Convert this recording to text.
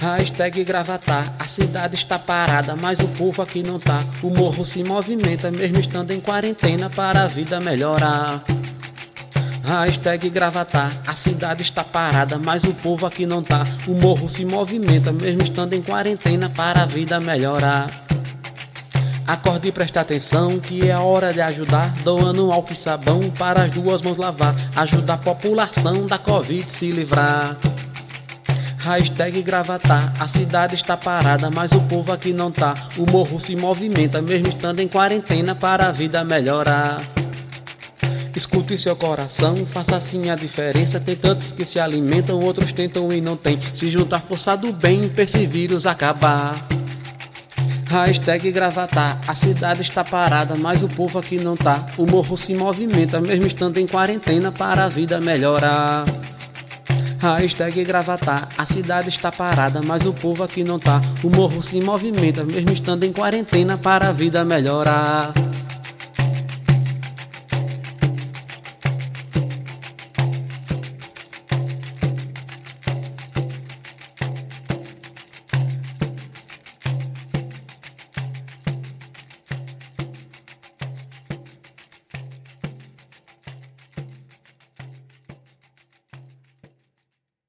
Hashtag gravatar, a cidade está parada, mas o povo aqui não tá. O morro se movimenta, mesmo estando em quarentena, para a vida melhorar. Hashtag gravatar, a cidade está parada, mas o povo aqui não tá. O morro se movimenta, mesmo estando em quarentena, para a vida melhorar. Acorde e preste atenção que é hora de ajudar, doando álcool e sabão para as duas mãos lavar, ajudar a população da Covid se livrar. Hashtag gravatar, a cidade está parada, mas o povo aqui não tá. O morro se movimenta, mesmo estando em quarentena, para a vida melhorar. Escute seu coração, faça assim a diferença. Tem tantos que se alimentam, outros tentam e não tem. Se juntar força do bem pra esse vírus acabar. Hashtag gravatar, a cidade está parada, mas o povo aqui não tá. O morro se movimenta, mesmo estando em quarentena, para a vida melhorar. Hashtag gravatar, a cidade está parada, mas o povo aqui não tá. O morro se movimenta, mesmo estando em quarentena, para a vida melhorar.